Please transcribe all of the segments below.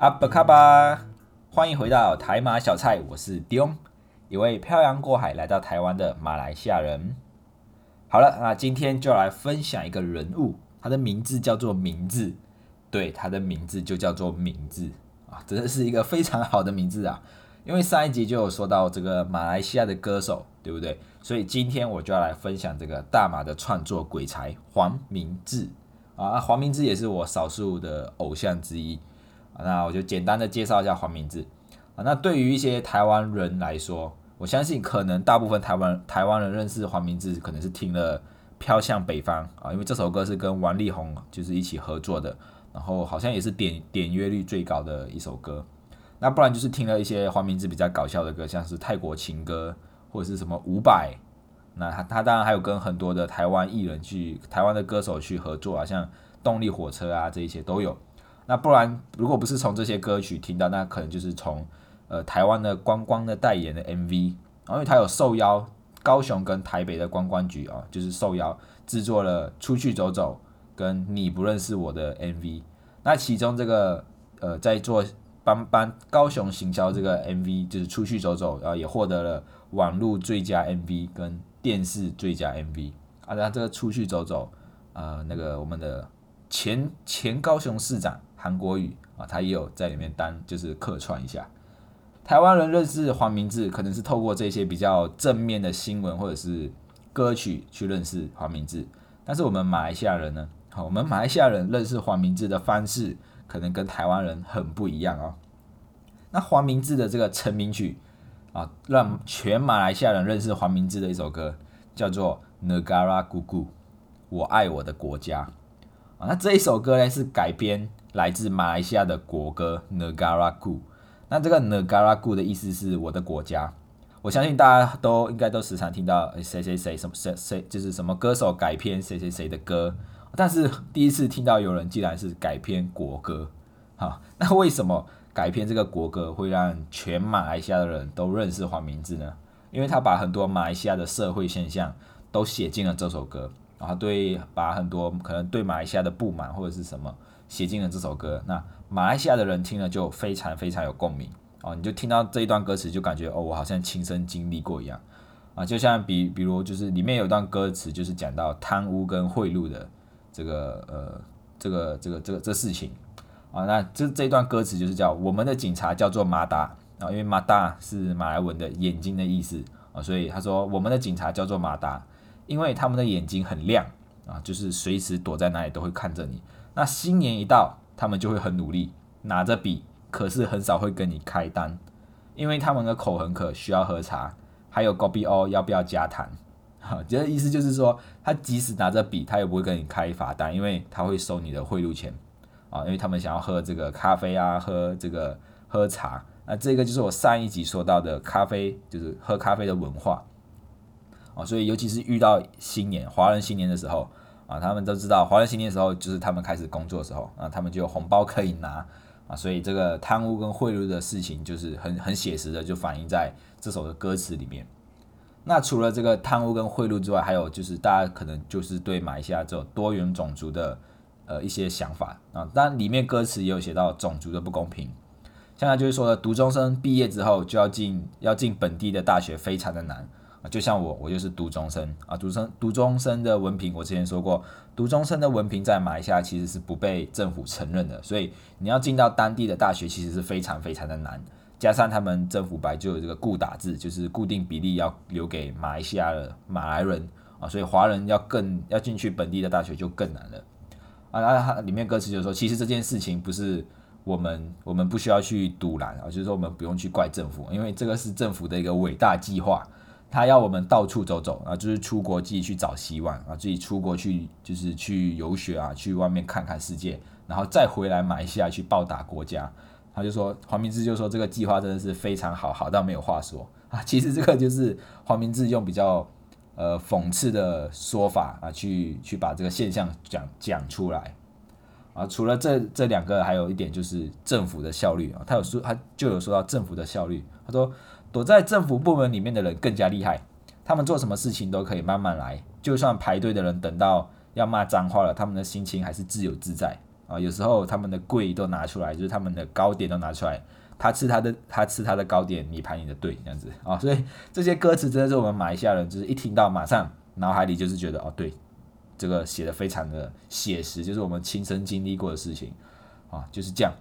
阿布卡巴，欢迎回到台马小菜，我是 Dion，一位漂洋过海来到台湾的马来西亚人。好了，那今天就来分享一个人物，他的名字叫做名字，对，他的名字就叫做名字啊，真的是一个非常好的名字啊。因为上一集就有说到这个马来西亚的歌手，对不对？所以今天我就要来分享这个大马的创作鬼才黄明志啊，黄明志也是我少数的偶像之一。那我就简单的介绍一下黄明志啊。那对于一些台湾人来说，我相信可能大部分台湾台湾人认识黄明志，可能是听了《飘向北方》啊，因为这首歌是跟王力宏就是一起合作的，然后好像也是点点阅率最高的一首歌。那不然就是听了一些黄明志比较搞笑的歌，像是泰国情歌或者是什么伍佰。那他他当然还有跟很多的台湾艺人去台湾的歌手去合作啊，像动力火车啊这一些都有。那不然，如果不是从这些歌曲听到，那可能就是从呃台湾的观光的代言的 MV，然后因为他有受邀高雄跟台北的观光局啊，就是受邀制作了出去走走跟你不认识我的 MV。那其中这个呃在做帮帮高雄行销这个 MV，就是出去走走，然后也获得了网络最佳 MV 跟电视最佳 MV。啊，那这个出去走走，呃，那个我们的前前高雄市长。韩国语啊，他也有在里面当，就是客串一下。台湾人认识黄明志，可能是透过这些比较正面的新闻或者是歌曲去认识黄明志。但是我们马来西亚人呢？好，我们马来西亚人认识黄明志的方式，可能跟台湾人很不一样哦。那黄明志的这个成名曲啊，让全马来西亚人认识黄明志的一首歌，叫做《Negara Gugu》，我爱我的国家啊。那这一首歌呢，是改编。来自马来西亚的国歌 Negara Gu，那这个 Negara Gu 的意思是我的国家。我相信大家都应该都时常听到谁谁谁什么谁谁就是什么歌手改编谁谁谁的歌，但是第一次听到有人竟然是改编国歌。好，那为什么改编这个国歌会让全马来西亚的人都认识黄明志呢？因为他把很多马来西亚的社会现象都写进了这首歌，然后对把很多可能对马来西亚的不满或者是什么。写进了这首歌，那马来西亚的人听了就非常非常有共鸣。哦，你就听到这一段歌词就感觉哦，我好像亲身经历过一样。啊，就像比比如就是里面有一段歌词就是讲到贪污跟贿赂的这个呃这个这个这个这事情。啊，那这这一段歌词就是叫我们的警察叫做马达啊，因为马达是马来文的眼睛的意思啊，所以他说我们的警察叫做马达，因为他们的眼睛很亮啊，就是随时躲在哪里都会看着你。那新年一到，他们就会很努力，拿着笔，可是很少会跟你开单，因为他们的口很渴，需要喝茶，还有 g o b O 要不要加糖？哈，这意思就是说，他即使拿着笔，他也不会跟你开罚单，因为他会收你的贿赂钱啊，因为他们想要喝这个咖啡啊，喝这个喝茶，那这个就是我上一集说到的咖啡，就是喝咖啡的文化啊，所以尤其是遇到新年，华人新年的时候。啊，他们都知道华人新年的时候，就是他们开始工作的时候啊，他们就有红包可以拿啊，所以这个贪污跟贿赂的事情，就是很很写实的，就反映在这首的歌词里面。那除了这个贪污跟贿赂之外，还有就是大家可能就是对马来西亚这种多元种族的呃一些想法啊，当然里面歌词也有写到种族的不公平，现在就是说读中生毕业之后就要进要进本地的大学，非常的难。啊，就像我，我就是读中生啊，读生读中生的文凭，我之前说过，读中生的文凭在马来西亚其实是不被政府承认的，所以你要进到当地的大学，其实是非常非常的难。加上他们政府白就有这个固打制，就是固定比例要留给马来西亚的马来人啊，所以华人要更要进去本地的大学就更难了啊。然后它里面歌词就说，其实这件事情不是我们我们不需要去堵拦啊，就是说我们不用去怪政府，因为这个是政府的一个伟大计划。他要我们到处走走啊，就是出国自己去找希望啊，自己出国去就是去游学啊，去外面看看世界，然后再回来马来西亚去报答国家。他就说黄明志就说这个计划真的是非常好，好到没有话说啊。其实这个就是黄明志用比较呃讽刺的说法啊，去去把这个现象讲讲出来啊。除了这这两个，还有一点就是政府的效率啊。他有说他就有说到政府的效率，他说。躲在政府部门里面的人更加厉害，他们做什么事情都可以慢慢来，就算排队的人等到要骂脏话了，他们的心情还是自由自在。啊，有时候他们的贵都拿出来，就是他们的糕点都拿出来，他吃他的，他吃他的糕点，你排你的队，这样子。啊，所以这些歌词真的是我们马来西亚人，就是一听到马上脑海里就是觉得哦，对，这个写的非常的写实，就是我们亲身经历过的事情。啊，就是这样。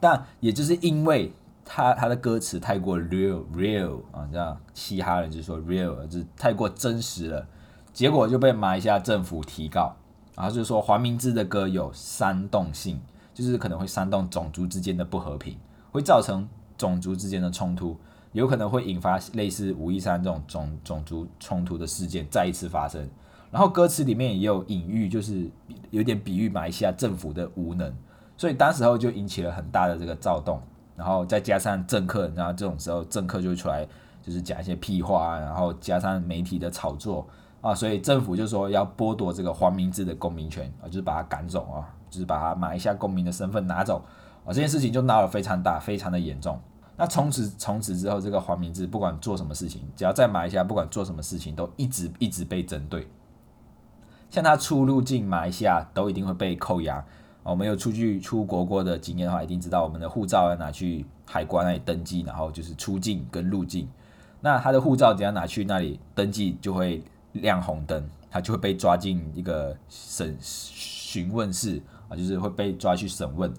但也就是因为他他的歌词太过 real real 啊，这样嘻哈人就说 real 就是太过真实了，结果就被马来西亚政府提告，然后就说黄明志的歌有煽动性，就是可能会煽动种族之间的不和平，会造成种族之间的冲突，有可能会引发类似五一三这种种种族冲突的事件再一次发生。然后歌词里面也有隐喻，就是有点比喻马来西亚政府的无能，所以当时候就引起了很大的这个躁动。然后再加上政客，然后这种时候政客就会出来，就是讲一些屁话，然后加上媒体的炒作啊，所以政府就说要剥夺这个黄明志的公民权啊，就是把他赶走啊，就是把他马来西亚公民的身份拿走啊，这件事情就闹得非常大，非常的严重。那从此从此之后，这个黄明志不管做什么事情，只要在马来西亚不管做什么事情，都一直一直被针对。像他出入境马来西亚都一定会被扣押。我们有出去出国过的经验的话，一定知道我们的护照要拿去海关那里登记，然后就是出境跟入境。那他的护照只要拿去那里登记，就会亮红灯，他就会被抓进一个审询问室啊，就是会被抓去审问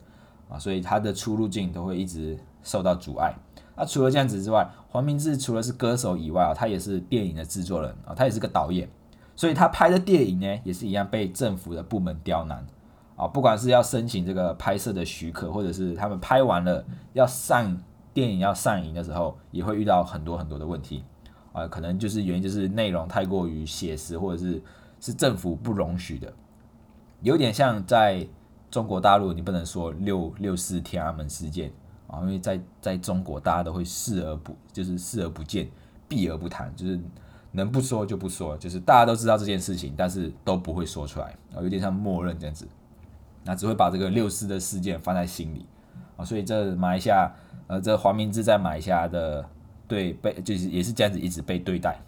啊，所以他的出入境都会一直受到阻碍。那除了这样子之外，黄明志除了是歌手以外啊，他也是电影的制作人啊，他也是个导演，所以他拍的电影呢，也是一样被政府的部门刁难。啊，不管是要申请这个拍摄的许可，或者是他们拍完了要上电影要上映的时候，也会遇到很多很多的问题。啊，可能就是原因就是内容太过于写实，或者是是政府不容许的，有点像在中国大陆，你不能说六六四天安门事件啊，因为在在中国大家都会视而不就是视而不见，避而不谈，就是能不说就不说，就是大家都知道这件事情，但是都不会说出来啊，有点像默认这样子。那只会把这个六四的事件放在心里啊，所以这马来西亚，呃，这黄明志在马来西亚的对被就是也是这样子一直被对待。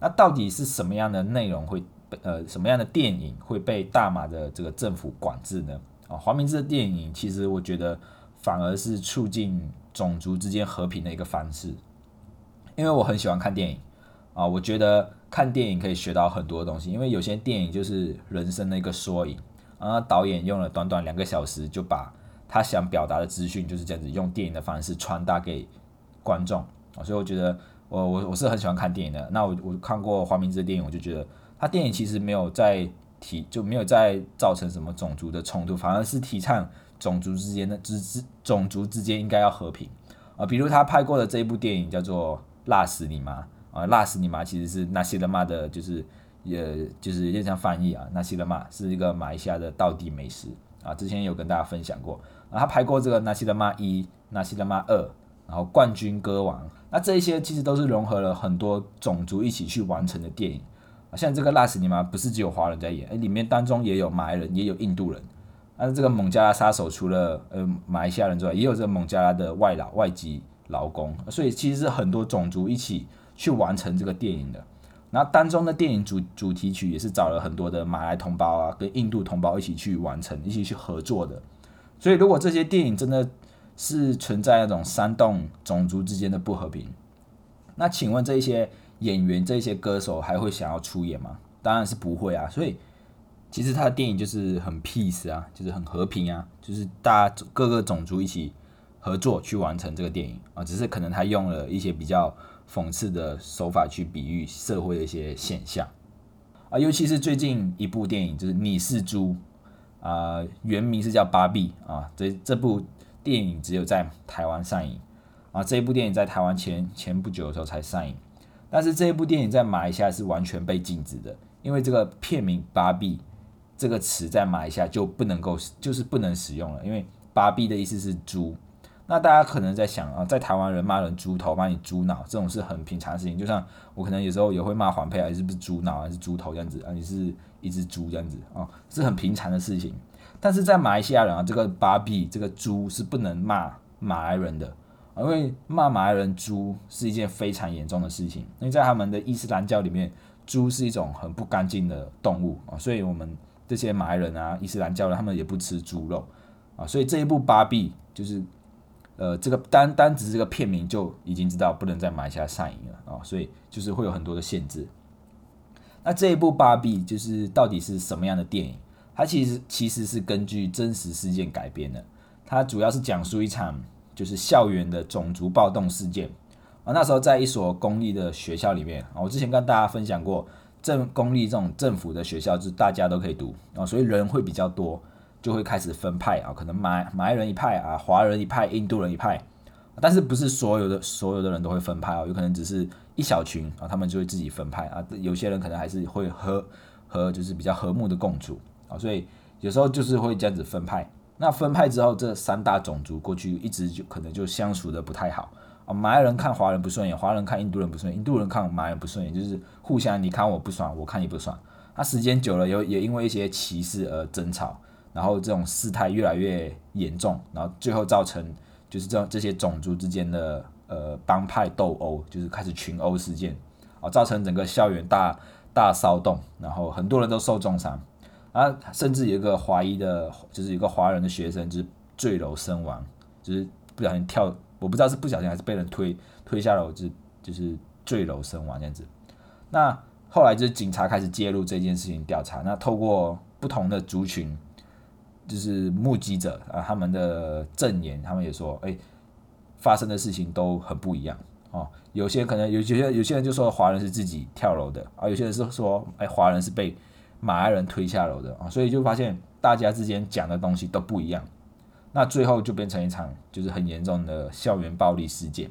那到底是什么样的内容会被呃什么样的电影会被大马的这个政府管制呢？啊，黄明志的电影其实我觉得反而是促进种族之间和平的一个方式，因为我很喜欢看电影啊，我觉得看电影可以学到很多东西，因为有些电影就是人生的一个缩影。然后导演用了短短两个小时，就把他想表达的资讯就是这样子用电影的方式传达给观众啊，所以我觉得我我我是很喜欢看电影的。那我我看过黄明志的电影，我就觉得他电影其实没有在提，就没有在造成什么种族的冲突，反而是提倡种族之间的之之种族之间应该要和平啊。比如他拍过的这一部电影叫做《辣死你妈》啊，《辣死你妈》其实是那些他妈的，就是。也就是有点像翻译啊，那西德玛是一个马来西亚的道地美食啊，之前有跟大家分享过。啊他拍过这个那西德玛一、那西德玛二，然后冠军歌王，那这一些其实都是融合了很多种族一起去完成的电影啊。像这个辣死你妈不是只有华人在演，哎，里面当中也有马来人，也有印度人。那这个孟加拉杀手除了呃马来西亚人之外，也有这个孟加拉的外劳外籍劳工，所以其实是很多种族一起去完成这个电影的。那当中的电影主主题曲也是找了很多的马来同胞啊，跟印度同胞一起去完成，一起去合作的。所以，如果这些电影真的是存在那种煽动种族之间的不和平，那请问这些演员、这些歌手还会想要出演吗？当然是不会啊。所以，其实他的电影就是很 peace 啊，就是很和平啊，就是大家各个种族一起合作去完成这个电影啊，只是可能他用了一些比较。讽刺的手法去比喻社会的一些现象啊，尤其是最近一部电影就是《你是猪》啊，原名是叫《芭比》啊，这这部电影只有在台湾上映啊，这一部电影在台湾前前不久的时候才上映，但是这一部电影在马来西亚是完全被禁止的，因为这个片名“芭比”这个词在马来西亚就不能够就是不能使用了，因为“芭比”的意思是猪。那大家可能在想啊，在台湾人骂人猪头，骂你猪脑，这种是很平常的事情。就像我可能有时候也会骂黄佩啊，是不是猪脑还是猪头这样子啊？你是一只猪这样子啊，是很平常的事情。但是在马来西亚人啊，这个芭比这个猪是不能骂马来人的，啊因为骂马来人猪是一件非常严重的事情。因为在他们的伊斯兰教里面，猪是一种很不干净的动物啊，所以我们这些马来人啊、伊斯兰教人，他们也不吃猪肉啊，所以这一部《芭比》就是呃，这个单单只是这个片名就已经知道不能再马来西亚上映了啊，所以就是会有很多的限制。那这一部《芭比》就是到底是什么样的电影？它其实其实是根据真实事件改编的，它主要是讲述一场就是校园的种族暴动事件啊。那时候在一所公立的学校里面啊，我之前跟大家分享过，政公立这种政府的学校就是大家都可以读啊，所以人会比较多，就会开始分派啊，可能马马来人一派啊，华人一派，印度人一派，但是不是所有的所有的人都会分派哦，有可能只是。一小群啊，他们就会自己分派啊，有些人可能还是会和和就是比较和睦的共处啊，所以有时候就是会这样子分派。那分派之后，这三大种族过去一直就可能就相处的不太好啊，马来人看华人不顺眼，华人看印度人不顺眼，印度人看马来人不顺眼，就是互相你看我不爽，我看你不爽。那时间久了，有也因为一些歧视而争吵，然后这种事态越来越严重，然后最后造成就是这这些种族之间的。呃，帮派斗殴就是开始群殴事件，啊，造成整个校园大大骚动，然后很多人都受重伤，啊，甚至有一个华裔的，就是一个华人的学生就是坠楼身亡，就是不小心跳，我不知道是不小心还是被人推推下楼，就是就是坠楼身亡这样子。那后来就是警察开始介入这件事情调查，那透过不同的族群，就是目击者啊，他们的证言，他们也说，哎。发生的事情都很不一样哦，有些可能有些有些人就说华人是自己跳楼的啊，有些人是说哎华人是被马来人推下楼的啊，所以就发现大家之间讲的东西都不一样，那最后就变成一场就是很严重的校园暴力事件。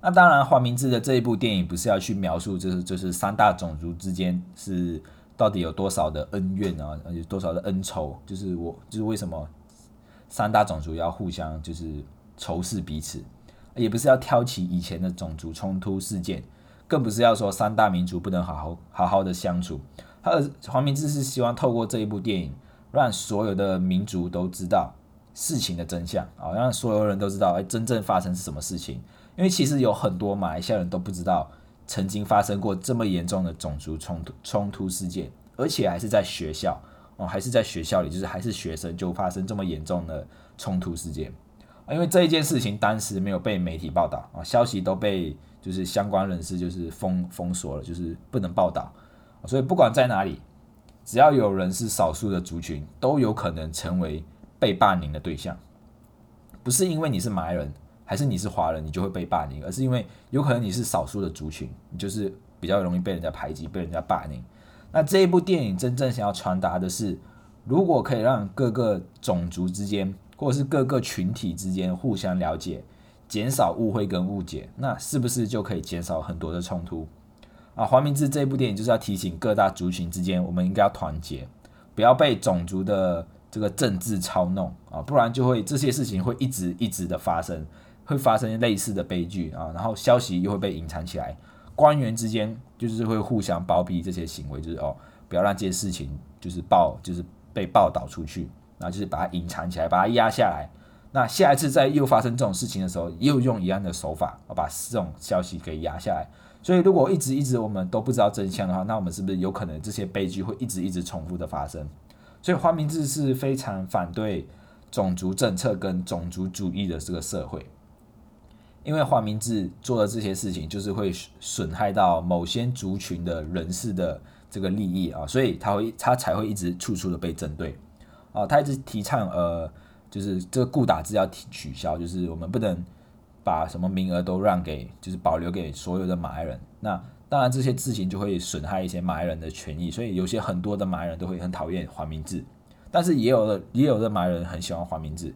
那当然黄明志的这一部电影不是要去描述就是就是三大种族之间是到底有多少的恩怨啊，有多少的恩仇，就是我就是为什么三大种族要互相就是。仇视彼此，也不是要挑起以前的种族冲突事件，更不是要说三大民族不能好好好好的相处。他的黄明志是希望透过这一部电影，让所有的民族都知道事情的真相啊，让所有人都知道哎真正发生是什么事情。因为其实有很多马来西亚人都不知道曾经发生过这么严重的种族冲突冲突事件，而且还是在学校哦，还是在学校里，就是还是学生就发生这么严重的冲突事件。因为这一件事情当时没有被媒体报道啊，消息都被就是相关人士就是封封锁了，就是不能报道。所以不管在哪里，只要有人是少数的族群，都有可能成为被霸凌的对象。不是因为你是马来人还是你是华人，你就会被霸凌，而是因为有可能你是少数的族群，你就是比较容易被人家排挤、被人家霸凌。那这一部电影真正想要传达的是，如果可以让各个种族之间。或者是各个群体之间互相了解，减少误会跟误解，那是不是就可以减少很多的冲突啊？黄明志这部电影就是要提醒各大族群之间，我们应该要团结，不要被种族的这个政治操弄啊，不然就会这些事情会一直一直的发生，会发生类似的悲剧啊，然后消息又会被隐藏起来，官员之间就是会互相包庇这些行为，就是哦，不要让这些事情就是报就是被报道出去。然后就是把它隐藏起来，把它压下来。那下一次再又发生这种事情的时候，又用一样的手法，把这种消息给压下来。所以，如果一直一直我们都不知道真相的话，那我们是不是有可能这些悲剧会一直一直重复的发生？所以，花明志是非常反对种族政策跟种族主义的这个社会，因为黄明志做的这些事情，就是会损害到某些族群的人士的这个利益啊，所以他会他才会一直处处的被针对。啊，他一直提倡呃，就是这个固打字要取消，就是我们不能把什么名额都让给，就是保留给所有的马来人。那当然这些事情就会损害一些马来人的权益，所以有些很多的马来人都会很讨厌黄明志，但是也有的也有的马来人很喜欢黄明志。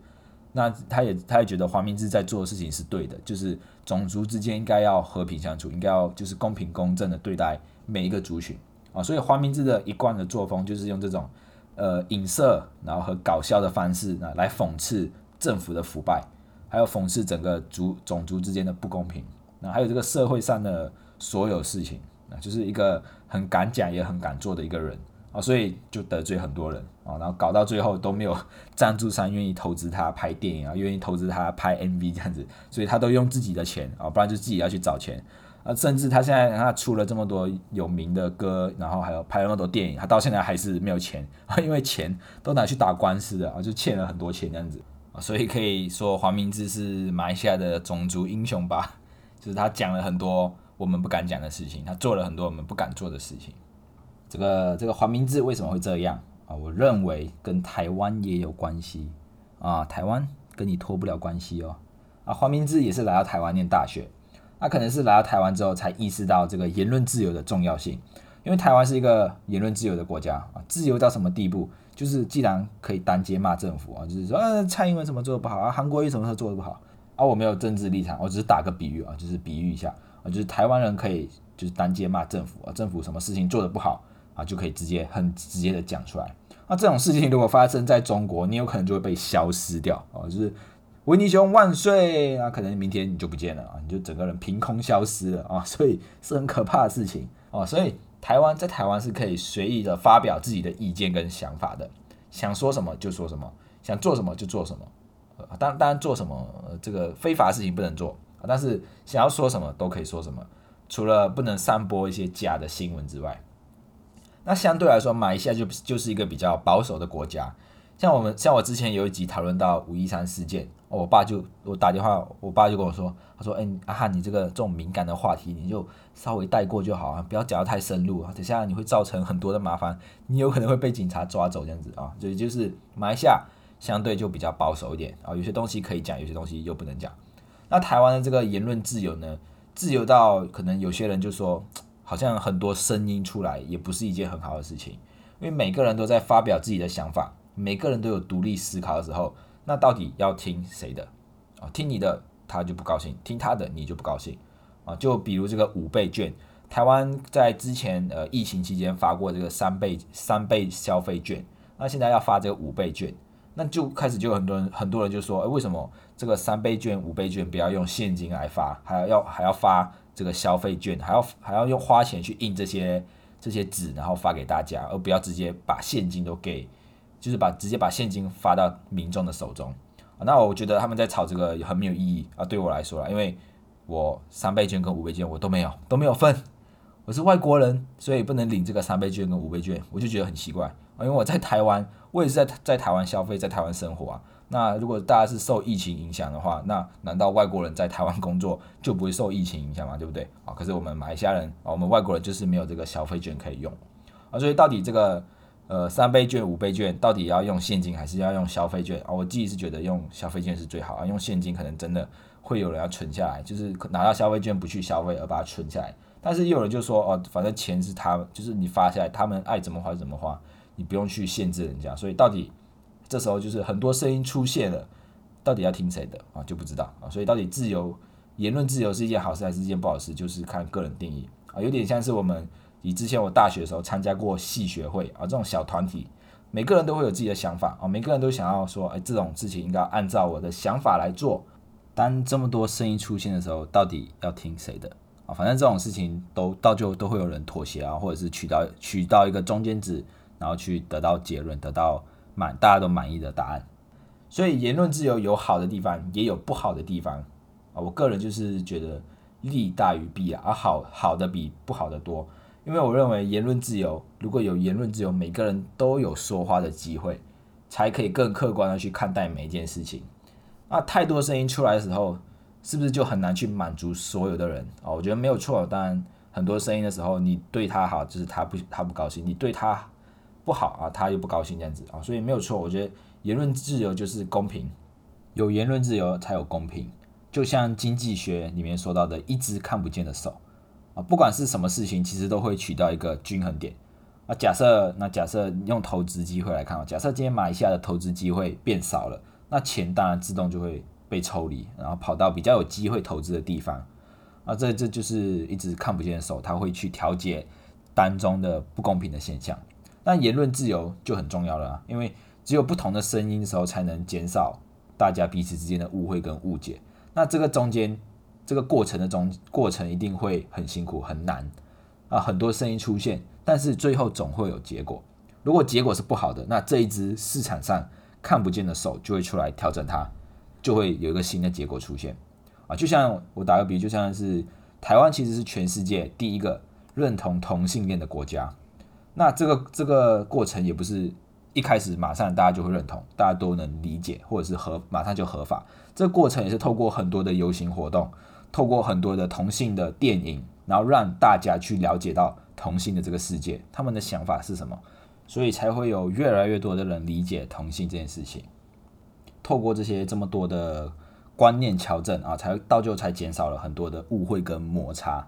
那他也他也觉得黄明志在做的事情是对的，就是种族之间应该要和平相处，应该要就是公平公正的对待每一个族群啊。所以黄明志的一贯的作风就是用这种。呃，影射，然后和搞笑的方式，那来讽刺政府的腐败，还有讽刺整个族种族之间的不公平，那还有这个社会上的所有事情，那就是一个很敢讲也很敢做的一个人啊，所以就得罪很多人啊，然后搞到最后都没有 赞助商愿意投资他拍电影啊，愿意投资他拍 MV 这样子，所以他都用自己的钱啊，不然就自己要去找钱，啊，甚至他现在他出了这么多有名的歌，然后还有拍了那么多电影，他到现在还是没有钱啊，因为钱都拿去打官司了啊，就欠了很多钱这样子啊，所以可以说黄明志是马来西亚的种族英雄吧，就是他讲了很多我们不敢讲的事情，他做了很多我们不敢做的事情。这个这个黄明志为什么会这样啊？我认为跟台湾也有关系啊，台湾跟你脱不了关系哦啊，黄明志也是来到台湾念大学。他可能是来到台湾之后才意识到这个言论自由的重要性，因为台湾是一个言论自由的国家啊，自由到什么地步？就是既然可以单街骂政府啊，就是说啊蔡英文什么做的不好啊，韩国瑜什么时候做的不好啊？我没有政治立场，我只是打个比喻啊，就是比喻一下啊，就是台湾人可以就是单街骂政府啊，政府什么事情做的不好啊，就可以直接很直接的讲出来。那这种事情如果发生在中国，你有可能就会被消失掉啊，就是。维尼熊万岁！啊可能明天你就不见了啊，你就整个人凭空消失了啊，所以是很可怕的事情哦。所以台湾在台湾是可以随意的发表自己的意见跟想法的，想说什么就说什么，想做什么就做什么。当当然做什么这个非法事情不能做，但是想要说什么都可以说什么，除了不能散播一些假的新闻之外。那相对来说，马来西亚就就是一个比较保守的国家。像我们像我之前有一集讨论到五一三事件。我爸就我打电话，我爸就跟我说，他说：“哎，阿汉，你这个这种敏感的话题，你就稍微带过就好啊，不要讲得太深入啊，等下你会造成很多的麻烦，你有可能会被警察抓走这样子啊。”所以就是马来西亚相对就比较保守一点啊，有些东西可以讲，有些东西又不能讲。那台湾的这个言论自由呢，自由到可能有些人就说，好像很多声音出来也不是一件很好的事情，因为每个人都在发表自己的想法，每个人都有独立思考的时候。那到底要听谁的啊？听你的他就不高兴，听他的你就不高兴啊？就比如这个五倍券，台湾在之前呃疫情期间发过这个三倍三倍消费券，那现在要发这个五倍券，那就开始就很多人很多人就说，哎，为什么这个三倍券五倍券不要用现金来发，还要要还要发这个消费券，还要还要用花钱去印这些这些纸，然后发给大家，而不要直接把现金都给。就是把直接把现金发到民众的手中，那我觉得他们在炒这个很没有意义啊。对我来说啦，因为我三倍券跟五倍券我都没有都没有份，我是外国人，所以不能领这个三倍券跟五倍券，我就觉得很奇怪啊。因为我在台湾，我也是在在台湾消费，在台湾生活啊。那如果大家是受疫情影响的话，那难道外国人在台湾工作就不会受疫情影响吗？对不对啊？可是我们马来西亚人啊，我们外国人就是没有这个消费券可以用啊，所以到底这个。呃，三倍券、五倍券到底要用现金还是要用消费券啊？我自己是觉得用消费券是最好啊，用现金可能真的会有人要存下来，就是拿到消费券不去消费而把它存下来。但是又有人就说哦，反正钱是他，就是你发下来，他们爱怎么花怎么花，你不用去限制人家。所以到底这时候就是很多声音出现了，到底要听谁的啊？就不知道啊。所以到底自由言论自由是一件好事还是一件不好事，就是看个人定义啊。有点像是我们。以之前我大学的时候参加过系学会啊，这种小团体，每个人都会有自己的想法啊，每个人都想要说，哎，这种事情应该按照我的想法来做。当这么多声音出现的时候，到底要听谁的啊？反正这种事情都到就都会有人妥协啊，或者是取到取到一个中间值，然后去得到结论，得到满大家都满意的答案。所以言论自由有好的地方，也有不好的地方啊。我个人就是觉得利大于弊啊，而好好的比不好的多。因为我认为言论自由，如果有言论自由，每个人都有说话的机会，才可以更客观的去看待每一件事情。那太多声音出来的时候，是不是就很难去满足所有的人啊？我觉得没有错。当然，很多声音的时候，你对他好，就是他不他不高兴；你对他不好啊，他又不高兴这样子啊。所以没有错。我觉得言论自由就是公平，有言论自由才有公平。就像经济学里面说到的，一只看不见的手。啊，不管是什么事情，其实都会取到一个均衡点。啊，假设那假设用投资机会来看啊，假设今天马来西亚的投资机会变少了，那钱当然自动就会被抽离，然后跑到比较有机会投资的地方。啊，这这就是一只看不见的手，它会去调节当中的不公平的现象。那言论自由就很重要了，因为只有不同的声音的时候，才能减少大家彼此之间的误会跟误解。那这个中间。这个过程的中过程一定会很辛苦很难啊，很多声音出现，但是最后总会有结果。如果结果是不好的，那这一只市场上看不见的手就会出来调整它，就会有一个新的结果出现啊。就像我打个比，就像是台湾其实是全世界第一个认同同性恋的国家。那这个这个过程也不是一开始马上大家就会认同，大家都能理解，或者是合马上就合法。这个过程也是透过很多的游行活动，透过很多的同性的电影，然后让大家去了解到同性的这个世界，他们的想法是什么，所以才会有越来越多的人理解同性这件事情。透过这些这么多的观念调整啊，才到最后才减少了很多的误会跟摩擦。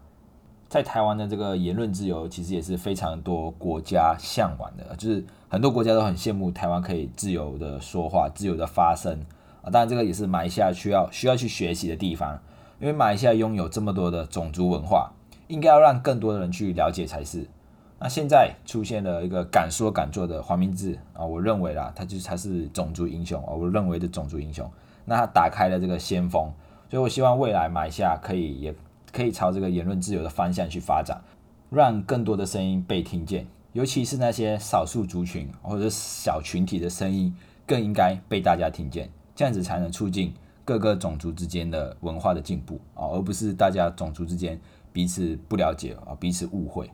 在台湾的这个言论自由，其实也是非常多国家向往的，就是很多国家都很羡慕台湾可以自由的说话、自由的发声啊。当然，这个也是马来西亚需要需要去学习的地方，因为马来西亚拥有这么多的种族文化，应该要让更多的人去了解才是。那现在出现了一个敢说敢做的黄明志啊，我认为啦，他就是他是种族英雄啊，我认为的种族英雄。那他打开了这个先锋，所以我希望未来马来西亚可以也。可以朝这个言论自由的方向去发展，让更多的声音被听见，尤其是那些少数族群或者小群体的声音，更应该被大家听见，这样子才能促进各个种族之间的文化的进步啊，而不是大家种族之间彼此不了解啊，彼此误会。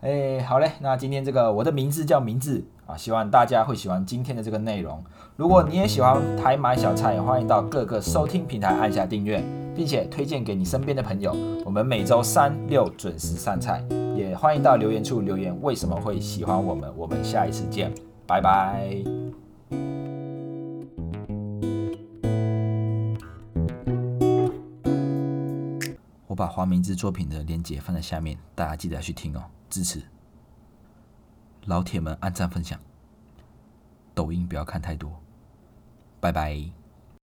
哎，好嘞，那今天这个我的名字叫名字啊，希望大家会喜欢今天的这个内容。如果你也喜欢台买小菜，欢迎到各个收听平台按下订阅，并且推荐给你身边的朋友。我们每周三六准时上菜，也欢迎到留言处留言为什么会喜欢我们。我们下一次见，拜拜。我把黄明志作品的链接放在下面，大家记得要去听哦。支持老铁们，按赞分享，抖音不要看太多，拜拜。